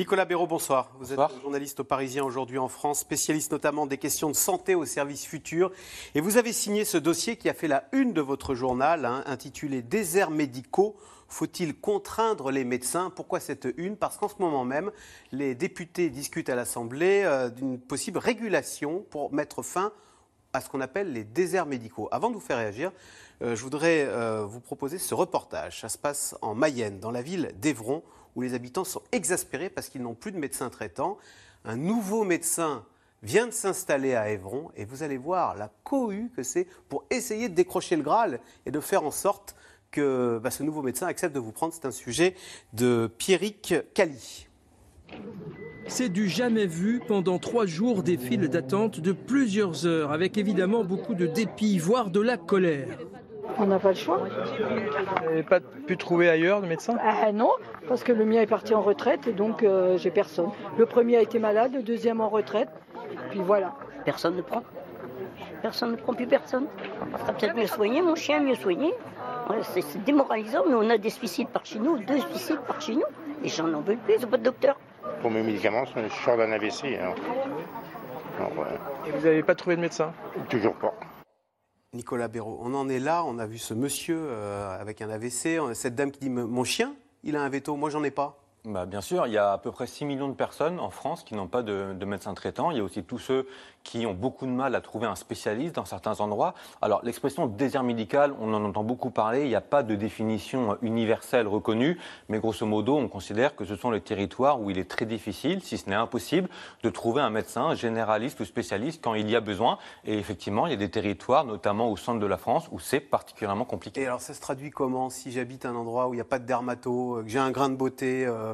Nicolas Béraud, bonsoir. Vous êtes journaliste au Parisien aujourd'hui en France, spécialiste notamment des questions de santé au service futur. Et vous avez signé ce dossier qui a fait la une de votre journal, hein, intitulé Déserts médicaux. Faut-il contraindre les médecins? Pourquoi cette une? Parce qu'en ce moment même, les députés discutent à l'Assemblée euh, d'une possible régulation pour mettre fin à ce qu'on appelle les déserts médicaux. Avant de vous faire réagir, euh, je voudrais euh, vous proposer ce reportage. Ça se passe en Mayenne, dans la ville d'Evron, où les habitants sont exaspérés parce qu'ils n'ont plus de médecin traitant. Un nouveau médecin vient de s'installer à Évron et vous allez voir la cohue que c'est pour essayer de décrocher le Graal et de faire en sorte que bah, ce nouveau médecin accepte de vous prendre. C'est un sujet de Pierrick Cali. C'est du jamais vu pendant trois jours des files d'attente de plusieurs heures, avec évidemment beaucoup de dépit, voire de la colère. On n'a pas le choix. Vous n'avez pas pu trouver ailleurs de médecin? Ah, Non, parce que le mien est parti en retraite et donc euh, j'ai personne. Le premier a été malade, le deuxième en retraite, puis voilà. Personne ne prend. Personne ne prend plus personne. On sera peut-être mieux soigné, mon chien mieux soigné. c'est démoralisant, mais on a des suicides par chez nous, deux suicides par chez nous. Les gens n'en veulent plus, ils n'ont pas de docteur. Pour mes médicaments, je suis sors d'un AVC. Et vous n'avez pas trouvé de médecin? Toujours pas. Nicolas Béraud, on en est là, on a vu ce monsieur euh, avec un AVC, cette dame qui dit Mon chien, il a un veto, moi j'en ai pas. Bah, bien sûr, il y a à peu près 6 millions de personnes en France qui n'ont pas de, de médecin traitant. Il y a aussi tous ceux qui ont beaucoup de mal à trouver un spécialiste dans certains endroits. Alors l'expression désert médical, on en entend beaucoup parler, il n'y a pas de définition universelle reconnue, mais grosso modo, on considère que ce sont les territoires où il est très difficile, si ce n'est impossible, de trouver un médecin généraliste ou spécialiste quand il y a besoin. Et effectivement, il y a des territoires, notamment au centre de la France, où c'est particulièrement compliqué. Et alors ça se traduit comment? Si j'habite un endroit où il n'y a pas de dermato, euh, que j'ai un grain de beauté euh,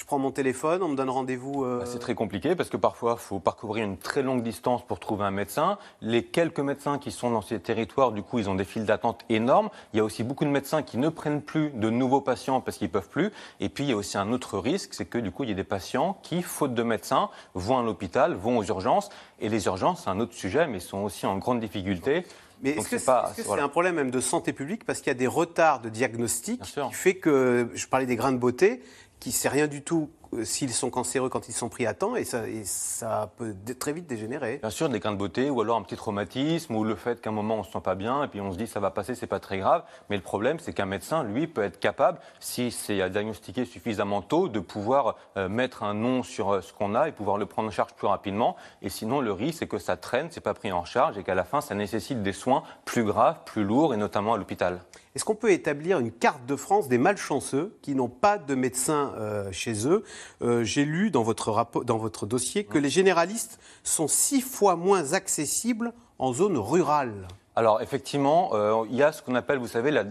je prends mon téléphone, on me donne rendez-vous. Euh, bah, c'est très compliqué parce que parfois, il faut parcourir une très longue distance pour trouver un médecin. Les quelques médecins qui sont dans ces territoires, du coup, ils ont des files d'attente énormes. Il y a aussi beaucoup de médecins qui ne prennent plus de nouveaux patients parce qu'ils ne peuvent plus. Et puis, il y a aussi un autre risque, c'est que du coup, il y a des patients qui, faute de médecins, vont à l'hôpital, vont aux urgences. Et les urgences, c'est un autre sujet, mais sont aussi en grande difficulté. Mais est-ce que c'est un problème même de santé publique? Parce qu'il y a des retards de diagnostic qui fait que, je parlais des grains de beauté, qui sait rien du tout s'ils sont cancéreux quand ils sont pris à temps et ça, ça peut très vite dégénérer. Bien sûr, des grains de beauté ou alors un petit traumatisme ou le fait qu'à un moment on se sent pas bien et puis on se dit ça va passer, c'est pas très grave. Mais le problème, c'est qu'un médecin, lui, peut être capable, si c'est diagnostiqué suffisamment tôt, de pouvoir euh, mettre un nom sur euh, ce qu'on a et pouvoir le prendre en charge plus rapidement. Et sinon, le risque, c'est que ça traîne, c'est pas pris en charge et qu'à la fin, ça nécessite des soins plus graves, plus lourds et notamment à l'hôpital. Est-ce qu'on peut établir une carte de France des malchanceux qui n'ont pas de médecin chez eux euh, j'ai lu dans votre, dans votre dossier que les généralistes sont six fois moins accessibles en zone rurale. Alors effectivement, euh, il y a ce qu'on appelle, vous savez, la,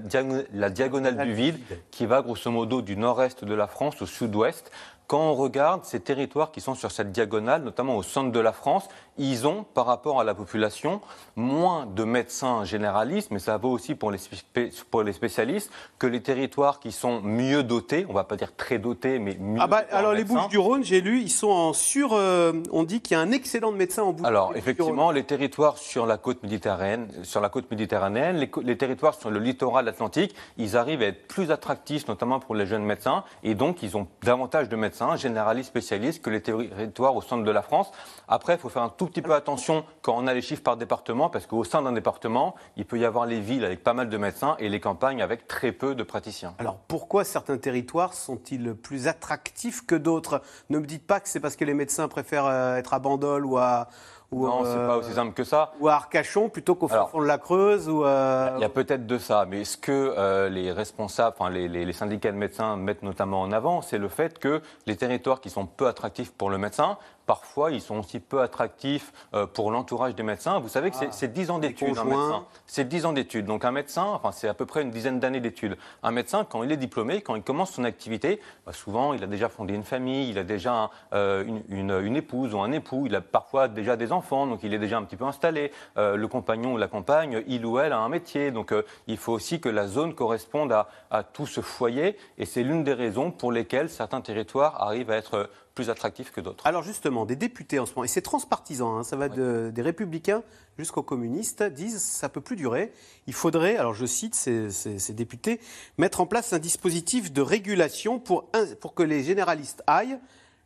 la diagonale du vide, qui va grosso modo du nord-est de la France au sud-ouest. Quand on regarde ces territoires qui sont sur cette diagonale, notamment au centre de la France, ils ont, par rapport à la population, moins de médecins généralistes, mais ça vaut aussi pour les, pour les spécialistes, que les territoires qui sont mieux dotés, on va pas dire très dotés, mais mieux ah bah, Alors les Bouches-du-Rhône, j'ai lu, ils sont en sur... Euh, on dit qu'il y a un excédent de médecins en Bouches-du-Rhône. Alors effectivement, les territoires sur la côte méditerranéenne, sur la côte méditerranéenne les, les territoires sur le littoral atlantique, ils arrivent à être plus attractifs, notamment pour les jeunes médecins, et donc ils ont davantage de médecins généralistes, spécialistes, que les territoires au centre de la France. Après, il faut faire un tout petit peu attention quand on a les chiffres par département, parce qu'au sein d'un département, il peut y avoir les villes avec pas mal de médecins et les campagnes avec très peu de praticiens. Alors pourquoi certains territoires sont-ils plus attractifs que d'autres? Ne me dites pas que c'est parce que les médecins préfèrent euh, être à Bandol ou à non, c'est pas aussi simple que ça. Ou à Arcachon plutôt qu'au fond de la Creuse ou Il y a peut-être de ça, mais ce que euh, les responsables, enfin les, les, syndicats de médecins mettent notamment en avant, c'est le fait que les territoires qui sont peu attractifs pour le médecin parfois, ils sont aussi peu attractifs euh, pour l'entourage des médecins. Vous savez que c'est 10 ah, ans d'études, un médecin. C'est 10 ans d'études. Donc un médecin, enfin, c'est à peu près une dizaine d'années d'études. Un médecin, quand il est diplômé, quand il commence son activité, bah, souvent, il a déjà fondé une famille, il a déjà euh, une, une, épouse ou un époux, il a parfois déjà des enfants donc il est déjà un petit peu installé. Euh, le compagnon ou la compagne, il ou elle a un métier. Donc euh, il faut aussi que la zone corresponde à, à tout ce foyer. Et c'est l'une des raisons pour lesquelles certains territoires arrivent à être plus attractifs que d'autres. Alors justement, des députés en ce moment, et c'est transpartisan, hein, ça va de, des républicains jusqu'aux communistes, disent ça peut plus durer. Il faudrait, alors je cite ces, ces- ces députés, mettre en place un dispositif de régulation pour, un- pour que les généralistes aillent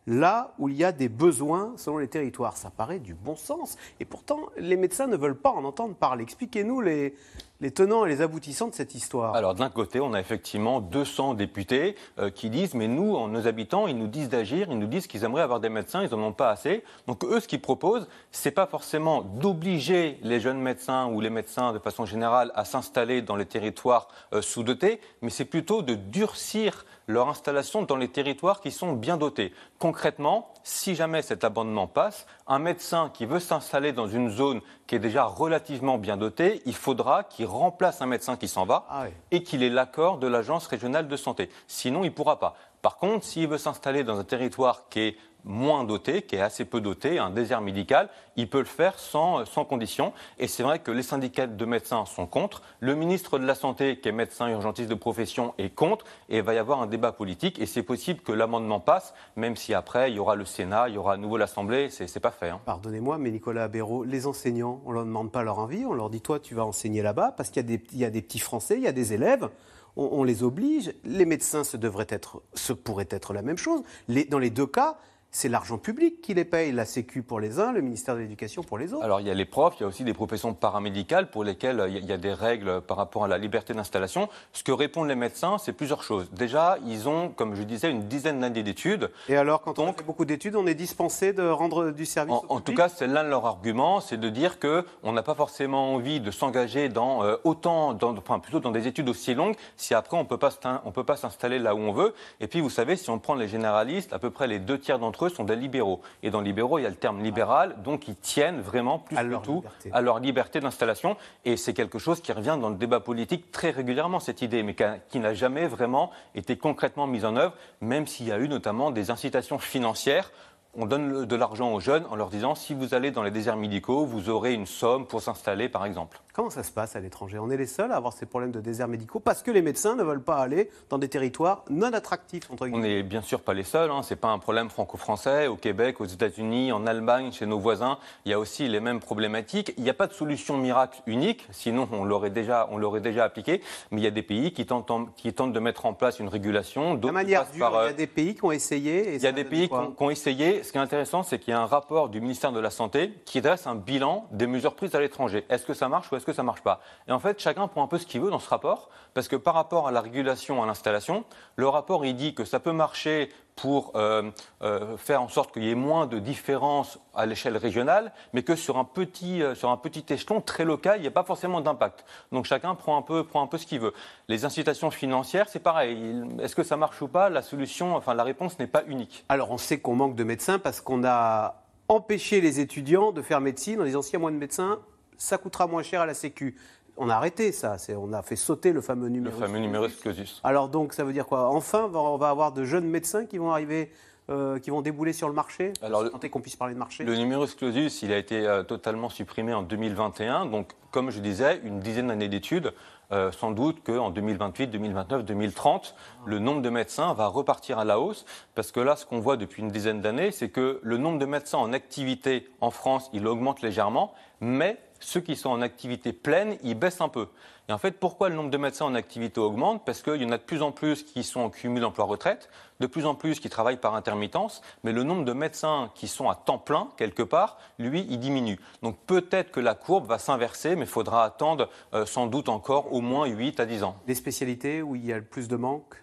là où il y a des besoins selon les territoires. Ça paraît du bon sens. Et pourtant, les médecins ne veulent pas en entendre parler. Expliquez-nous les, les tenants et les aboutissants de cette histoire. Alors d'un côté, on a effectivement 200 députés euh, qui disent, mais nous, en- nos habitants, ils nous disent d'agir, ils nous disent qu'ils aimeraient avoir des médecins, ils n'en ont pas assez. Donc eux, ce qu'ils proposent, c'est pas forcément d'obliger les jeunes médecins ou les médecins de façon générale à s'installer dans les territoires euh, sous-dotés, mais c'est plutôt de durcir leur installation dans les territoires qui sont bien dotés. Concrètement, si jamais cet amendement passe, un médecin qui veut s'installer dans une zone qui est déjà relativement bien dotée, il faudra qu'il remplace un médecin qui s'en va Ah oui. et qu'il ait l'accord de l'agence régionale de santé. Sinon, il ne pourra pas. Par contre, s'il veut s'installer dans un territoire qui est moins doté, qui est assez peu doté, un désert médical, il peut le faire sans, sans condition. Et c'est vrai que les syndicats de médecins sont contre. Le ministre de la Santé, qui est médecin urgentiste de profession, est contre. Et il va y avoir un débat politique. Et c'est possible que l'amendement passe, même si après, il y aura le Sénat, il y aura à nouveau l'Assemblée. C'est pas fait. hein. Pardonnez-moi, mais Nicolas Béraud, les enseignants, on ne leur demande pas leur envie, on leur dit toi, tu vas enseigner là-bas, parce qu'il y, a des- il y a des petits Français, il y a des élèves, on, les oblige. Les médecins, ce, devrait être, ce pourrait être la même chose. Dans les deux cas, c'est l'argent public qui les paye, la Sécu pour les uns, le ministère de l'Éducation pour les autres. Alors il y a les profs, il y a aussi des professions paramédicales pour lesquelles euh, il y a- des règles par rapport à la liberté d'installation. Ce que répondent les médecins, c'est plusieurs choses. Déjà, ils ont, comme je disais, une dizaine d'années d'études. Et alors, quand on fait beaucoup d'études, on est dispensé de rendre du service En, au en tout cas, c'est l'un de leurs arguments, c'est de dire que on n'a pas forcément envie de s'engager dans euh, autant, dans, enfin plutôt dans des études aussi longues, si après on peut pas on peut pas s'installer là où on veut. Et puis vous savez, si on prend les généralistes, à peu près les deux tiers d'entre eux sont des libéraux. Et dans libéraux, il y a le terme libéral, donc ils tiennent vraiment plus À que leur tout liberté. à leur liberté d'installation. Et c'est quelque chose qui revient dans le débat politique très régulièrement, cette idée, mais qui n'a jamais vraiment été concrètement mise en œuvre, même s'il y a eu notamment des incitations financières. On donne de l'argent aux jeunes en leur disant si vous allez dans les déserts médicaux, vous aurez une somme pour s'installer, par exemple. Comment ça se passe à l'étranger? On est les seuls à avoir ces problèmes de déserts médicaux parce que les médecins ne veulent pas aller dans des territoires non attractifs, entre On n'est bien sûr pas les seuls, hein. c'est pas un problème franco-français. Au Québec, aux États-Unis, en Allemagne, chez nos voisins, il y a aussi les mêmes problématiques. Il n'y a pas de solution miracle unique, sinon on l'aurait déjà, on l'aurait déjà appliqué. Mais il y a des pays qui tentent, en- qui tentent de mettre en place une régulation. De manière dure, par, il y a des pays qui ont essayé. et Il y a des pays qui ont, qui ont essayé. Ce qui est intéressant, c'est qu'il y a un rapport du ministère de la Santé qui dresse un bilan des mesures prises à l'étranger. Est-ce que ça marche ou est-ce que ça marche pas Et en fait, chacun prend un peu ce qu'il veut dans ce rapport, parce que par rapport à la régulation, à l'installation, le rapport il dit que ça peut marcher pour euh, euh, faire en sorte qu'il y ait moins de différences à l'échelle régionale, mais que sur un petit, euh, sur un petit échelon très local, il n'y a pas forcément d'impact. Donc chacun prend un peu, prend un peu ce qu'il veut. Les incitations financières, c'est pareil. Il- Est-ce que ça marche ou pas? La solution, enfin la réponse n'est pas unique. Alors, on sait qu'on manque de médecins parce qu'on a empêché les étudiants de faire médecine en disant s'il y a moins de médecins, ça coûtera moins cher à la Sécu. On a arrêté ça. On a fait sauter le fameux Le numéro. fameux numerus clausus. Alors donc, ça veut dire quoi? Enfin, on va avoir de jeunes médecins qui vont arriver, euh, qui vont débouler sur le marché? Alors, le- est qu'on puisse parler de marché. Le numerus clausus, il a été euh, totalement supprimé en 2021. Donc, comme je disais, une dizaine d'années d'études. Euh, sans doute qu'en 2028, 2029, 2030, le nombre de médecins va repartir à la hausse. Parce que là, ce qu'on voit depuis une dizaine d'années, c'est que le nombre de médecins en activité en France, il augmente légèrement, mais ceux qui sont en activité pleine, ils baissent un peu. Et en fait, pourquoi le nombre de médecins en activité augmente? Parce qu'il y en a de plus en plus qui sont en cumul emploi-retraite, de plus en plus qui travaillent par intermittence, mais le nombre de médecins qui sont à temps plein, quelque part, lui, il diminue. Donc peut-être que la courbe va s'inverser, mais il faudra attendre euh, sans doute encore au moins 8 à 10 ans. Les spécialités où il y a le plus de manque.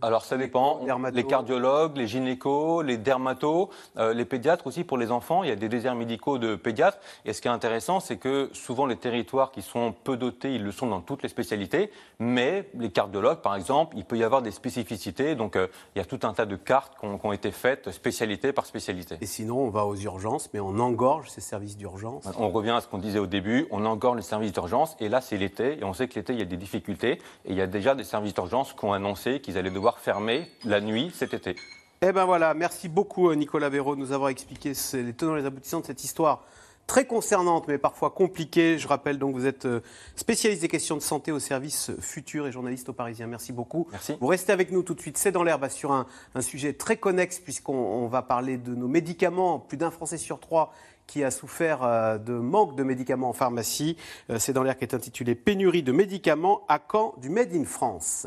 Alors ça dépend. Les cardiologues, les gynécos, les dermatos, euh, les pédiatres aussi pour les enfants. Il y a des déserts médicaux de pédiatres. Et ce qui est intéressant, c'est que souvent les territoires qui sont peu dotés, ils le sont dans toutes les spécialités. Mais les cardiologues, par exemple, il peut y avoir des spécificités. Donc euh, il y a tout un tas de cartes qui ont, qui ont été faites spécialité par spécialité. Et sinon, on va aux urgences, mais on engorge ces services d'urgence. On revient à ce qu'on disait au début, on engorge les services d'urgence et là c'est l'été et on sait que l'été il y a des difficultés et il y a déjà des services d'urgence qui ont annoncé qu'ils allaient devoir fermer la nuit cet été. Eh ben voilà, merci beaucoup Nicolas Véraud de nous avoir expliqué les tenants et les aboutissants de cette histoire très concernante, mais parfois compliquée. Je rappelle donc, vous êtes euh, spécialiste des questions de santé au service futur et journaliste au Parisien. Merci beaucoup. Merci. Vous restez avec nous tout de suite. C'est dans l'herbe sur un, sujet très connexe, puisqu'on va parler de nos médicaments. Plus d'un Français sur trois qui a souffert euh, de manque de médicaments en pharmacie. Euh, c'est dans l'air qui est intitulé Pénurie de médicaments à quand du Made in France.